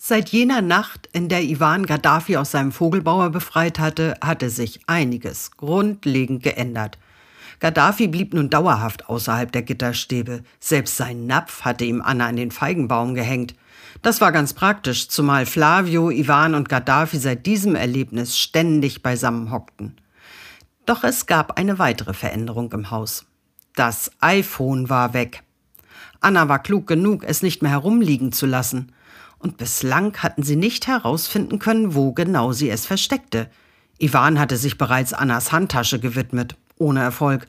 Seit jener Nacht, in der Iwan Gaddafi aus seinem Vogelbauer befreit hatte, hatte sich einiges grundlegend geändert. Gaddafi blieb nun dauerhaft außerhalb der Gitterstäbe. Selbst sein Napf hatte ihm Anna an den Feigenbaum gehängt. Das war ganz praktisch, zumal Flavio, Ivan und Gaddafi seit diesem Erlebnis ständig beisammen hockten. Doch es gab eine weitere Veränderung im Haus. Das iPhone war weg. Anna war klug genug, es nicht mehr herumliegen zu lassen. Und bislang hatten sie nicht herausfinden können, wo genau sie es versteckte. Ivan hatte sich bereits Annas Handtasche gewidmet ohne Erfolg.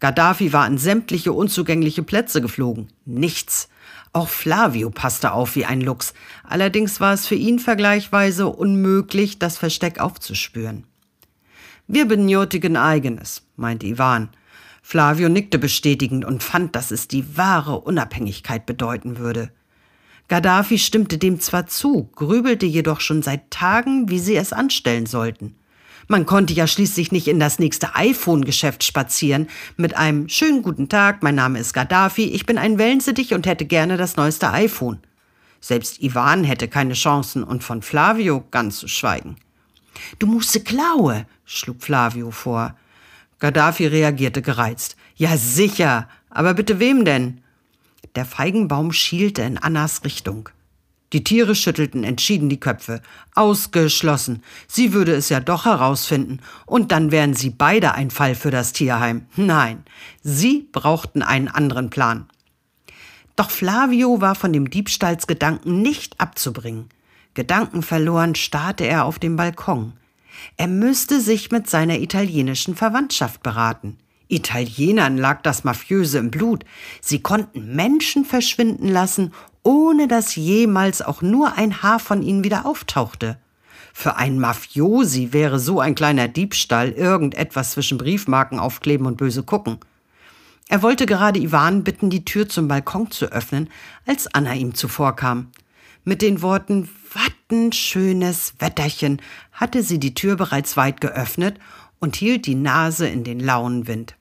Gaddafi war an sämtliche unzugängliche Plätze geflogen. Nichts. Auch Flavio passte auf wie ein Luchs. Allerdings war es für ihn vergleichsweise unmöglich, das Versteck aufzuspüren. Wir benötigen eigenes, meinte Ivan. Flavio nickte bestätigend und fand, dass es die wahre Unabhängigkeit bedeuten würde. Gaddafi stimmte dem zwar zu, grübelte jedoch schon seit Tagen, wie sie es anstellen sollten. Man konnte ja schließlich nicht in das nächste iPhone-Geschäft spazieren mit einem schönen guten Tag, mein Name ist Gaddafi, ich bin ein Wellensittich und hätte gerne das neueste iPhone. Selbst Ivan hätte keine Chancen und von Flavio ganz zu schweigen. Du musst klaue, schlug Flavio vor. Gaddafi reagierte gereizt. Ja, sicher. Aber bitte wem denn? Der Feigenbaum schielte in Annas Richtung. Die Tiere schüttelten entschieden die Köpfe. Ausgeschlossen. Sie würde es ja doch herausfinden. Und dann wären sie beide ein Fall für das Tierheim. Nein, sie brauchten einen anderen Plan. Doch Flavio war von dem Diebstahlsgedanken nicht abzubringen. Gedankenverloren starrte er auf dem Balkon. Er müsste sich mit seiner italienischen Verwandtschaft beraten. Italienern lag das Mafiöse im Blut. Sie konnten Menschen verschwinden lassen, ohne dass jemals auch nur ein Haar von ihnen wieder auftauchte. Für einen Mafiosi wäre so ein kleiner Diebstahl irgendetwas zwischen Briefmarken aufkleben und böse gucken. Er wollte gerade Ivan bitten, die Tür zum Balkon zu öffnen, als Anna ihm zuvorkam. Mit den Worten Watten schönes Wetterchen hatte sie die Tür bereits weit geöffnet und hielt die Nase in den lauen Wind.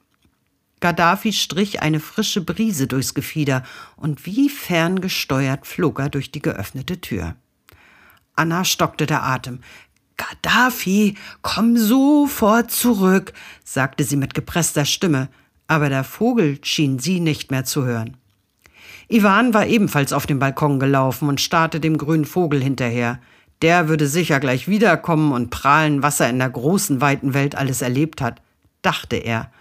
Gaddafi strich eine frische Brise durchs Gefieder und wie ferngesteuert flog er durch die geöffnete Tür. Anna stockte der Atem. Gaddafi, komm sofort zurück, sagte sie mit gepresster Stimme, aber der Vogel schien sie nicht mehr zu hören. Ivan war ebenfalls auf dem Balkon gelaufen und starrte dem grünen Vogel hinterher. Der würde sicher gleich wiederkommen und prahlen, was er in der großen, weiten Welt alles erlebt hat, dachte er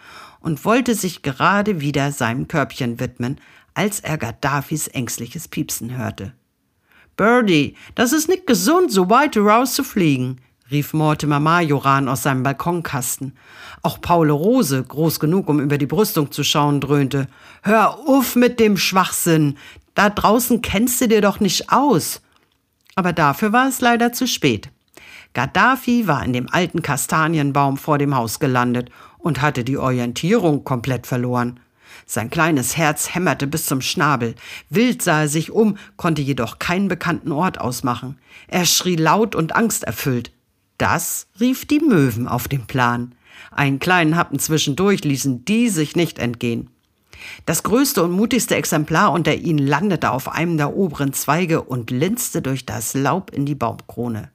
und wollte sich gerade wieder seinem Körbchen widmen, als er Gaddafis ängstliches Piepsen hörte. Birdie, das ist nicht gesund, so weit rauszufliegen, rief Mortimer Majoran aus seinem Balkonkasten. Auch Paul Rose, groß genug, um über die Brüstung zu schauen, dröhnte. Hör auf mit dem Schwachsinn. Da draußen kennst du dir doch nicht aus. Aber dafür war es leider zu spät. Gaddafi war in dem alten Kastanienbaum vor dem Haus gelandet und hatte die Orientierung komplett verloren. Sein kleines Herz hämmerte bis zum Schnabel. Wild sah er sich um, konnte jedoch keinen bekannten Ort ausmachen. Er schrie laut und angsterfüllt. Das rief die Möwen auf den Plan. Einen kleinen Happen zwischendurch ließen die sich nicht entgehen. Das größte und mutigste Exemplar unter ihnen landete auf einem der oberen Zweige und linste durch das Laub in die Baumkrone.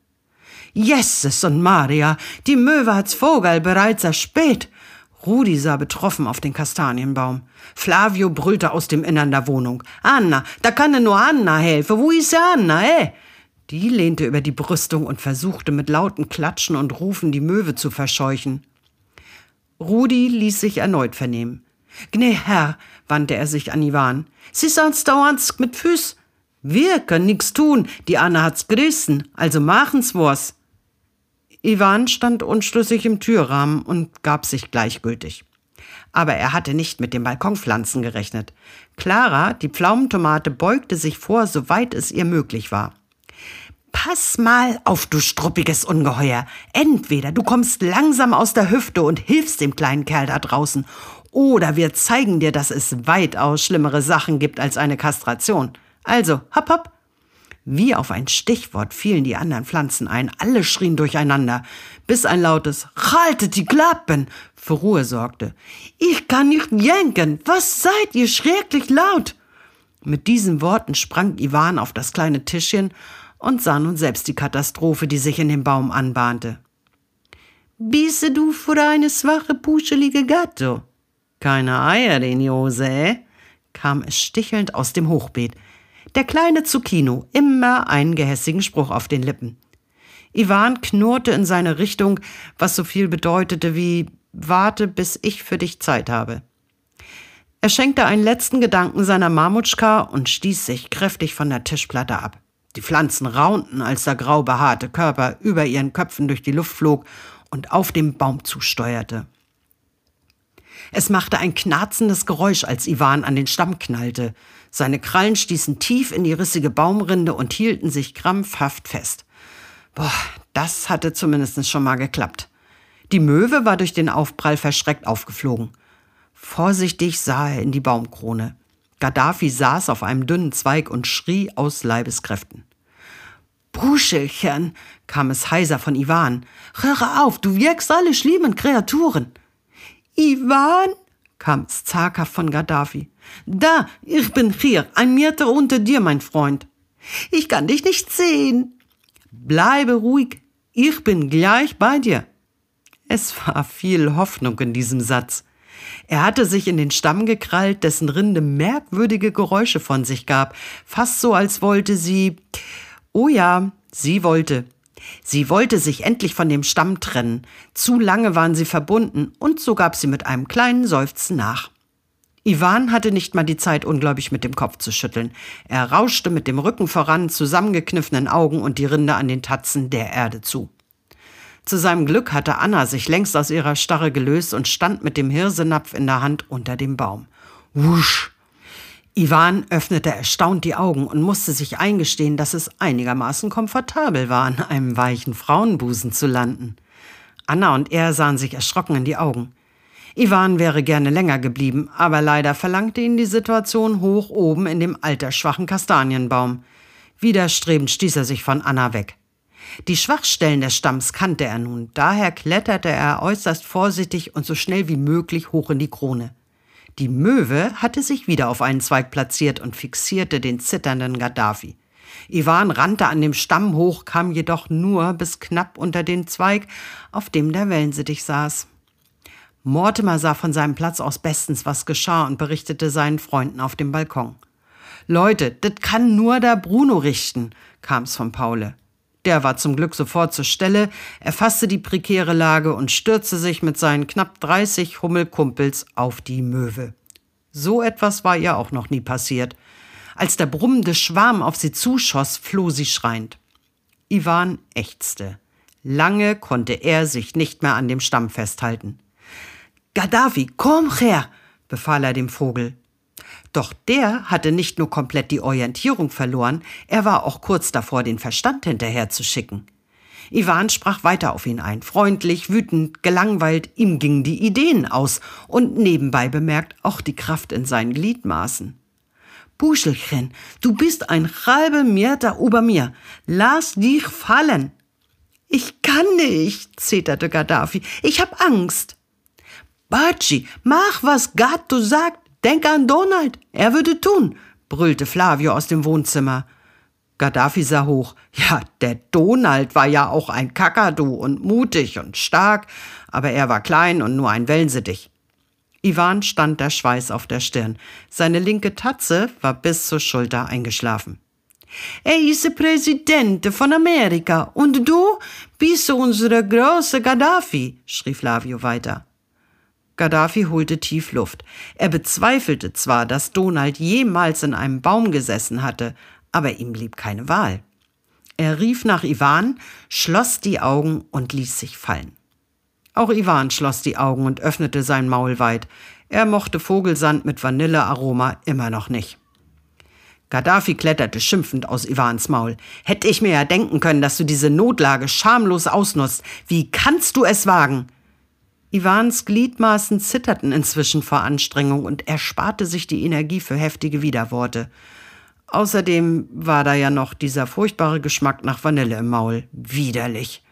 Jesus und Maria, die Möwe hat's Vogel bereits erspäht. Rudi sah betroffen auf den Kastanienbaum. Flavio brüllte aus dem Innern der Wohnung. Anna, da kann nur Anna helfen. Wo ist Anna, eh? Die lehnte über die Brüstung und versuchte mit lauten Klatschen und Rufen die Möwe zu verscheuchen. Rudi ließ sich erneut vernehmen. Gne Herr, wandte er sich an Ivan. Sie sonst dauernd mit Füß. Wir können nix tun, die Anna hat's gerissen, also machen's was. Ivan stand unschlüssig im Türrahmen und gab sich gleichgültig. Aber er hatte nicht mit den Balkonpflanzen gerechnet. Clara, die Pflaumentomate, beugte sich vor, soweit es ihr möglich war. Pass mal auf, du struppiges Ungeheuer. Entweder du kommst langsam aus der Hüfte und hilfst dem kleinen Kerl da draußen, oder wir zeigen dir, dass es weitaus schlimmere Sachen gibt als eine Kastration. Also, hopp, hopp, wie auf ein Stichwort fielen die anderen Pflanzen ein, alle schrien durcheinander, bis ein lautes Haltet die Klappen für Ruhe sorgte. Ich kann nicht jenken, was seid ihr schrecklich laut? Mit diesen Worten sprang Ivan auf das kleine Tischchen und sah nun selbst die Katastrophe, die sich in dem Baum anbahnte. Bisse du für eine schwache, puschelige Gatto? Keine Eier, den Jose, äh? kam es stichelnd aus dem Hochbeet. Der kleine Zucchino, immer einen gehässigen Spruch auf den Lippen. Ivan knurrte in seine Richtung, was so viel bedeutete wie Warte, bis ich für dich Zeit habe. Er schenkte einen letzten Gedanken seiner Mamutschka und stieß sich kräftig von der Tischplatte ab. Die Pflanzen raunten, als der grau behaarte Körper über ihren Köpfen durch die Luft flog und auf dem Baum zusteuerte. Es machte ein knarzendes Geräusch, als Ivan an den Stamm knallte. Seine Krallen stießen tief in die rissige Baumrinde und hielten sich krampfhaft fest. Boah, das hatte zumindest schon mal geklappt. Die Möwe war durch den Aufprall verschreckt aufgeflogen. Vorsichtig sah er in die Baumkrone. Gaddafi saß auf einem dünnen Zweig und schrie aus Leibeskräften. Buschelchen, kam es heiser von Ivan. Höre auf, du wirkst alle schlimmen Kreaturen. Ivan, kam es von Gaddafi. Da, ich bin hier, ein Meter unter dir, mein Freund. Ich kann dich nicht sehen. Bleibe ruhig, ich bin gleich bei dir. Es war viel Hoffnung in diesem Satz. Er hatte sich in den Stamm gekrallt, dessen Rinde merkwürdige Geräusche von sich gab, fast so, als wollte sie. Oh ja, sie wollte. Sie wollte sich endlich von dem Stamm trennen. Zu lange waren sie verbunden, und so gab sie mit einem kleinen Seufzen nach. Ivan hatte nicht mal die Zeit, ungläubig mit dem Kopf zu schütteln. Er rauschte mit dem Rücken voran, zusammengekniffenen Augen und die Rinde an den Tatzen der Erde zu. Zu seinem Glück hatte Anna sich längst aus ihrer Starre gelöst und stand mit dem Hirsenapf in der Hand unter dem Baum. Wusch! Ivan öffnete erstaunt die Augen und musste sich eingestehen, dass es einigermaßen komfortabel war, an einem weichen Frauenbusen zu landen. Anna und er sahen sich erschrocken in die Augen. Ivan wäre gerne länger geblieben, aber leider verlangte ihn die Situation hoch oben in dem altersschwachen Kastanienbaum. Widerstrebend stieß er sich von Anna weg. Die Schwachstellen des Stamms kannte er nun, daher kletterte er äußerst vorsichtig und so schnell wie möglich hoch in die Krone. Die Möwe hatte sich wieder auf einen Zweig platziert und fixierte den zitternden Gaddafi. Ivan rannte an dem Stamm hoch, kam jedoch nur bis knapp unter den Zweig, auf dem der Wellensittich saß. Mortimer sah von seinem Platz aus bestens, was geschah und berichtete seinen Freunden auf dem Balkon. Leute, das kann nur der Bruno richten, kam's von Paule. Der war zum Glück sofort zur Stelle, erfasste die prekäre Lage und stürzte sich mit seinen knapp 30 Hummelkumpels auf die Möwe. So etwas war ihr auch noch nie passiert. Als der brummende Schwarm auf sie zuschoss, floh sie schreiend. Ivan ächzte. Lange konnte er sich nicht mehr an dem Stamm festhalten. Gaddafi, komm her, befahl er dem Vogel. Doch der hatte nicht nur komplett die Orientierung verloren, er war auch kurz davor, den Verstand hinterherzuschicken. Ivan sprach weiter auf ihn ein, freundlich, wütend, gelangweilt, ihm gingen die Ideen aus und nebenbei bemerkt auch die Kraft in seinen Gliedmaßen. Buschelchen, du bist ein halber Meter über mir. Lass dich fallen. Ich kann nicht, zeterte Gaddafi. Ich hab Angst. Baci, mach, was Gatto sagt. Denk an Donald, er würde tun, brüllte Flavio aus dem Wohnzimmer. Gaddafi sah hoch. Ja, der Donald war ja auch ein Kakadu und mutig und stark, aber er war klein und nur ein Wellensittich. Ivan stand der Schweiß auf der Stirn. Seine linke Tatze war bis zur Schulter eingeschlafen. Er ist Präsident von Amerika und du bist unsere große Gaddafi, schrie Flavio weiter. Gaddafi holte tief Luft. Er bezweifelte zwar, dass Donald jemals in einem Baum gesessen hatte, aber ihm blieb keine Wahl. Er rief nach Ivan, schloss die Augen und ließ sich fallen. Auch Ivan schloss die Augen und öffnete sein Maul weit. Er mochte Vogelsand mit Vanillearoma immer noch nicht. Gaddafi kletterte schimpfend aus Ivans Maul. Hätte ich mir ja denken können, dass du diese Notlage schamlos ausnutzt. Wie kannst du es wagen? Ivans Gliedmaßen zitterten inzwischen vor Anstrengung und er sparte sich die Energie für heftige Widerworte. Außerdem war da ja noch dieser furchtbare Geschmack nach Vanille im Maul. Widerlich.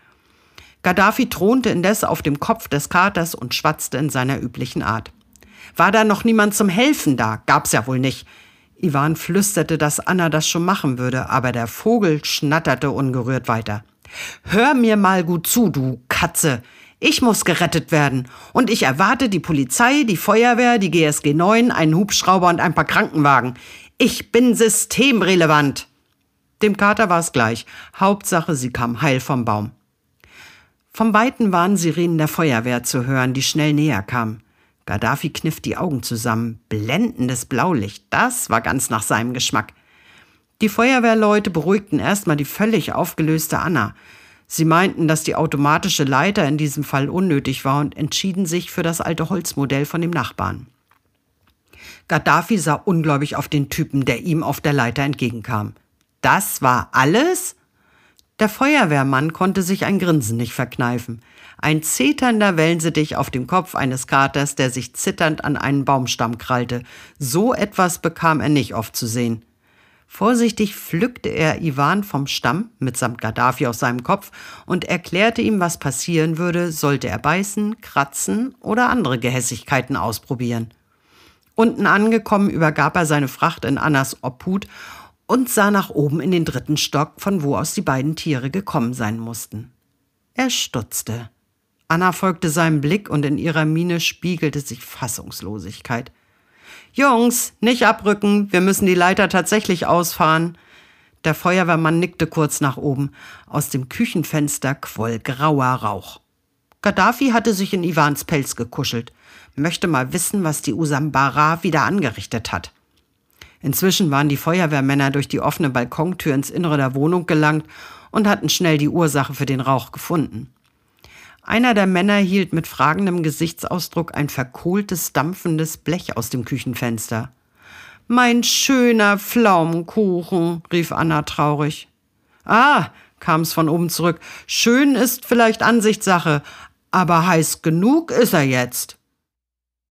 Gaddafi thronte indes auf dem Kopf des Katers und schwatzte in seiner üblichen Art. War da noch niemand zum Helfen da? Gab's ja wohl nicht. Ivan flüsterte, dass Anna das schon machen würde, aber der Vogel schnatterte ungerührt weiter. Hör mir mal gut zu, du Katze. Ich muss gerettet werden. Und ich erwarte die Polizei, die Feuerwehr, die GSG 9, einen Hubschrauber und ein paar Krankenwagen. Ich bin systemrelevant. Dem Kater war es gleich. Hauptsache, sie kam heil vom Baum. Vom Weiten waren Sirenen der Feuerwehr zu hören, die schnell näher kamen. Gaddafi kniff die Augen zusammen. Blendendes Blaulicht, das war ganz nach seinem Geschmack. Die Feuerwehrleute beruhigten erstmal die völlig aufgelöste Anna. Sie meinten, dass die automatische Leiter in diesem Fall unnötig war und entschieden sich für das alte Holzmodell von dem Nachbarn. Gaddafi sah ungläubig auf den Typen, der ihm auf der Leiter entgegenkam. Das war alles? Der Feuerwehrmann konnte sich ein Grinsen nicht verkneifen. Ein zeternder Wellensittich auf dem Kopf eines Katers, der sich zitternd an einen Baumstamm krallte. So etwas bekam er nicht oft zu sehen. Vorsichtig pflückte er Iwan vom Stamm mitsamt Gaddafi auf seinem Kopf und erklärte ihm, was passieren würde, sollte er beißen, kratzen oder andere Gehässigkeiten ausprobieren. Unten angekommen übergab er seine Fracht in Annas Obhut und sah nach oben in den dritten Stock, von wo aus die beiden Tiere gekommen sein mussten. Er stutzte. Anna folgte seinem Blick und in ihrer Miene spiegelte sich Fassungslosigkeit. Jungs, nicht abrücken, wir müssen die Leiter tatsächlich ausfahren. Der Feuerwehrmann nickte kurz nach oben. Aus dem Küchenfenster quoll grauer Rauch. Gaddafi hatte sich in Ivans Pelz gekuschelt, möchte mal wissen, was die Usambara wieder angerichtet hat. Inzwischen waren die Feuerwehrmänner durch die offene Balkontür ins Innere der Wohnung gelangt und hatten schnell die Ursache für den Rauch gefunden. Einer der Männer hielt mit fragendem Gesichtsausdruck ein verkohltes, dampfendes Blech aus dem Küchenfenster. Mein schöner Pflaumenkuchen, rief Anna traurig. Ah, kam es von oben zurück. Schön ist vielleicht Ansichtssache, aber heiß genug ist er jetzt.